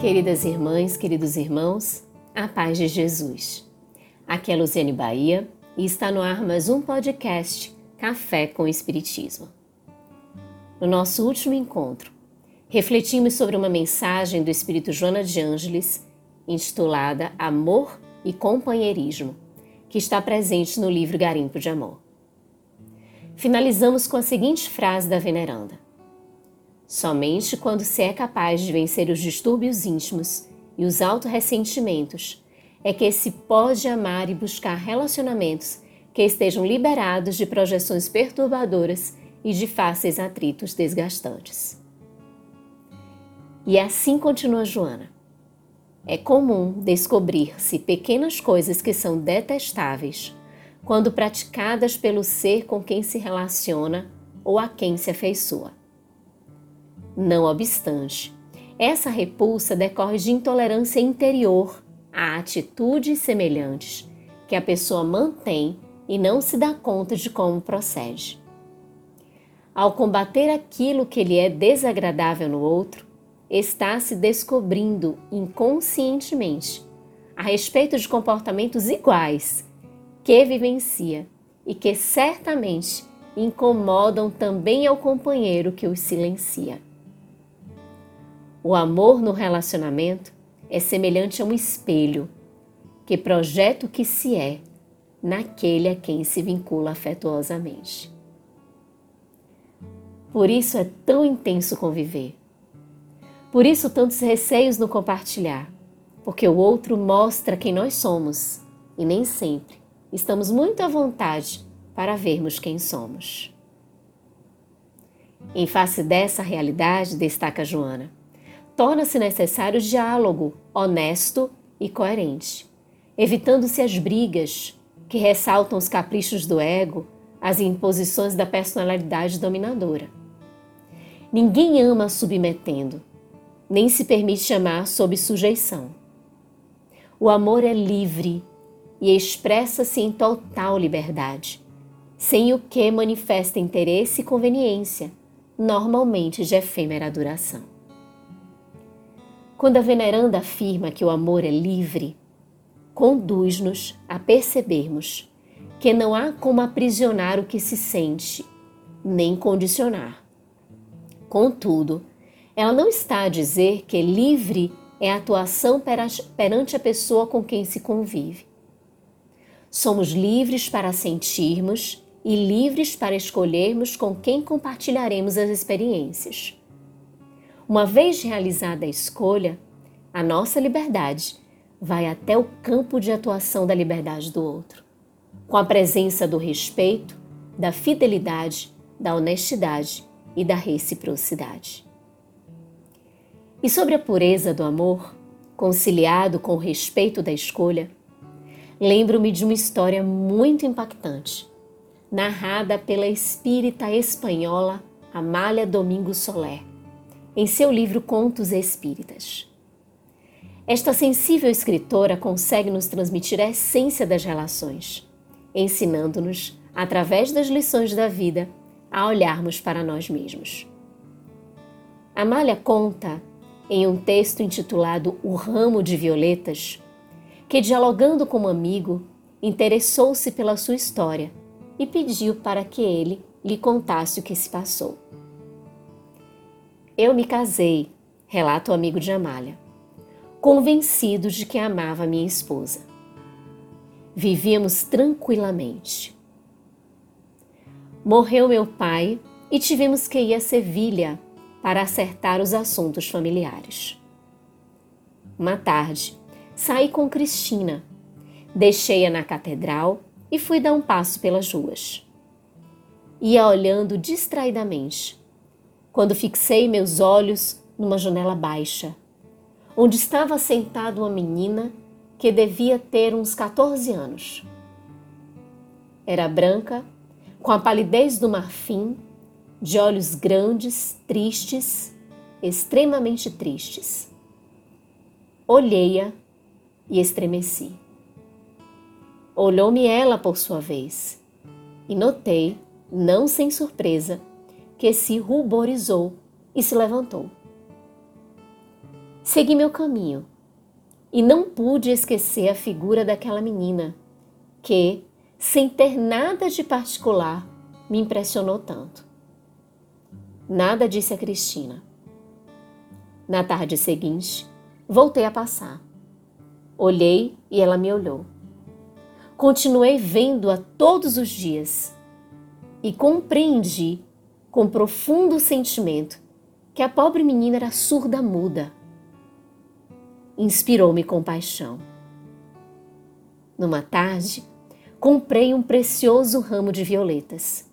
Queridas irmãs, queridos irmãos, a paz de Jesus. Aqui é Luciane Bahia e está no ar mais um podcast Café com Espiritismo. No nosso último encontro, refletimos sobre uma mensagem do Espírito Joana de Ângeles intitulada Amor e Companheirismo, que está presente no livro Garimpo de Amor. Finalizamos com a seguinte frase da veneranda: Somente quando se é capaz de vencer os distúrbios íntimos e os autorressentimentos é que se pode amar e buscar relacionamentos que estejam liberados de projeções perturbadoras e de fáceis atritos desgastantes. E assim continua Joana. É comum descobrir-se pequenas coisas que são detestáveis quando praticadas pelo ser com quem se relaciona ou a quem se afeiçoa. Não obstante, essa repulsa decorre de intolerância interior a atitudes semelhantes que a pessoa mantém e não se dá conta de como procede. Ao combater aquilo que lhe é desagradável no outro, está se descobrindo inconscientemente a respeito de comportamentos iguais que vivencia e que certamente incomodam também ao companheiro que os silencia. O amor no relacionamento é semelhante a um espelho que projeta o que se é naquele a quem se vincula afetuosamente. Por isso é tão intenso conviver. Por isso tantos receios no compartilhar, porque o outro mostra quem nós somos e nem sempre estamos muito à vontade para vermos quem somos. Em face dessa realidade, destaca Joana, torna-se necessário diálogo honesto e coerente, evitando-se as brigas que ressaltam os caprichos do ego, as imposições da personalidade dominadora. Ninguém ama submetendo, nem se permite amar sob sujeição. O amor é livre e expressa-se em total liberdade, sem o que manifesta interesse e conveniência, normalmente de efêmera duração. Quando a veneranda afirma que o amor é livre, conduz-nos a percebermos que não há como aprisionar o que se sente, nem condicionar. Contudo, ela não está a dizer que livre é a atuação perante a pessoa com quem se convive. Somos livres para sentirmos e livres para escolhermos com quem compartilharemos as experiências. Uma vez realizada a escolha, a nossa liberdade vai até o campo de atuação da liberdade do outro, com a presença do respeito, da fidelidade, da honestidade e da reciprocidade. E sobre a pureza do amor, conciliado com o respeito da escolha, lembro-me de uma história muito impactante, narrada pela espírita espanhola Amália Domingos Soler em seu livro Contos Espíritas. Esta sensível escritora consegue nos transmitir a essência das relações, ensinando-nos, através das lições da vida, a olharmos para nós mesmos. Amália conta, em um texto intitulado O Ramo de Violetas, que, dialogando com um amigo, interessou-se pela sua história e pediu para que ele lhe contasse o que se passou. Eu me casei, relata o amigo de Amália, convencido de que amava minha esposa. Vivíamos tranquilamente. Morreu meu pai e tivemos que ir a Sevilha para acertar os assuntos familiares. Uma tarde, saí com Cristina, deixei-a na catedral e fui dar um passo pelas ruas. Ia olhando distraidamente quando fixei meus olhos numa janela baixa, onde estava sentada uma menina que devia ter uns 14 anos. Era branca, com a palidez do marfim, de olhos grandes, tristes, extremamente tristes. Olhei-a e estremeci. Olhou-me ela por sua vez, e notei, não sem surpresa, que se ruborizou e se levantou. Segui meu caminho e não pude esquecer a figura daquela menina que, sem ter nada de particular, me impressionou tanto. Nada disse a Cristina. Na tarde seguinte, voltei a passar. Olhei e ela me olhou. Continuei vendo-a todos os dias e compreendi com profundo sentimento que a pobre menina era surda muda. Inspirou-me compaixão. Numa tarde, comprei um precioso ramo de violetas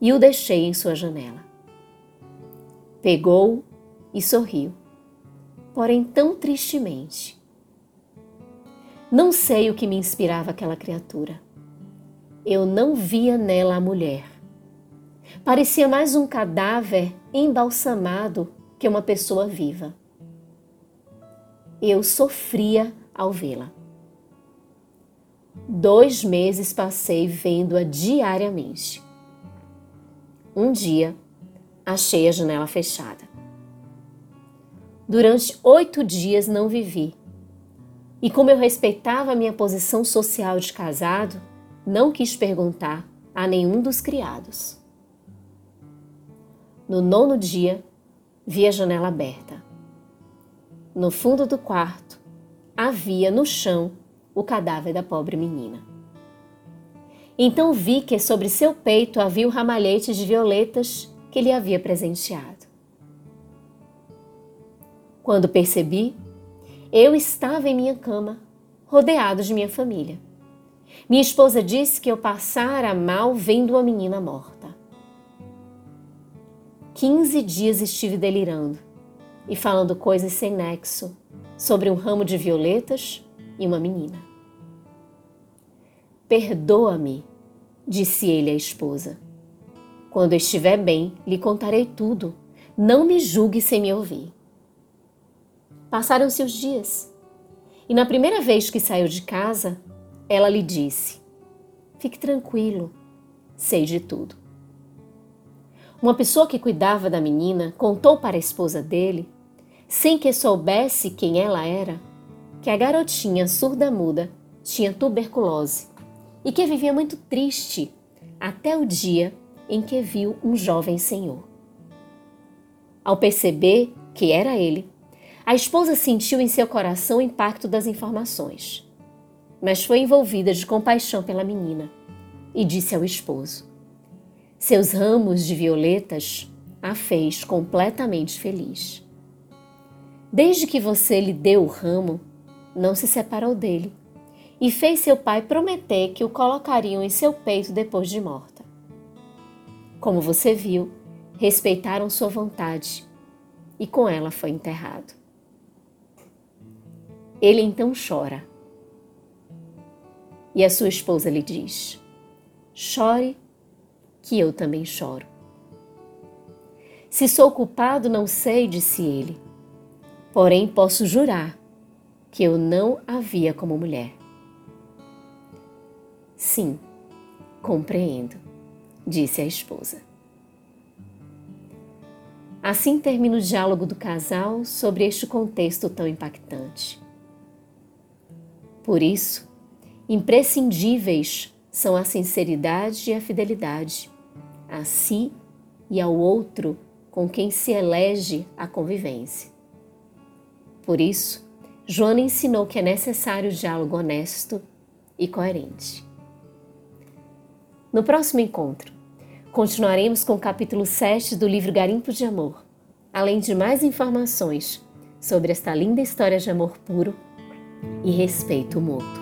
e o deixei em sua janela. Pegou e sorriu, porém tão tristemente. Não sei o que me inspirava aquela criatura. Eu não via nela a mulher. Parecia mais um cadáver embalsamado que uma pessoa viva. Eu sofria ao vê-la. Dois meses passei vendo-a diariamente. Um dia, achei a janela fechada. Durante oito dias não vivi. E como eu respeitava a minha posição social de casado, não quis perguntar a nenhum dos criados. No nono dia, vi a janela aberta. No fundo do quarto, havia no chão o cadáver da pobre menina. Então vi que sobre seu peito havia o ramalhete de violetas que lhe havia presenteado. Quando percebi, eu estava em minha cama, rodeado de minha família. Minha esposa disse que eu passara mal vendo uma menina morta. Quinze dias estive delirando e falando coisas sem nexo sobre um ramo de violetas e uma menina. Perdoa-me, disse ele à esposa. Quando estiver bem, lhe contarei tudo. Não me julgue sem me ouvir. Passaram-se os dias. E na primeira vez que saiu de casa, ela lhe disse: Fique tranquilo, sei de tudo. Uma pessoa que cuidava da menina contou para a esposa dele, sem que soubesse quem ela era, que a garotinha surda-muda tinha tuberculose e que vivia muito triste até o dia em que viu um jovem senhor. Ao perceber que era ele, a esposa sentiu em seu coração o impacto das informações, mas foi envolvida de compaixão pela menina e disse ao esposo: Seus ramos de violetas a fez completamente feliz. Desde que você lhe deu o ramo, não se separou dele e fez seu pai prometer que o colocariam em seu peito depois de morta. Como você viu, respeitaram sua vontade e com ela foi enterrado. Ele então chora. E a sua esposa lhe diz: Chore, que eu também choro. Se sou culpado, não sei, disse ele. Porém, posso jurar que eu não a via como mulher. Sim, compreendo disse a esposa. Assim termina o diálogo do casal sobre este contexto tão impactante. Por isso, imprescindíveis são a sinceridade e a fidelidade a si e ao outro com quem se elege a convivência. Por isso, Joana ensinou que é necessário o diálogo honesto e coerente. No próximo encontro, continuaremos com o capítulo 7 do livro Garimpo de Amor, além de mais informações sobre esta linda história de amor puro e respeito mútuo.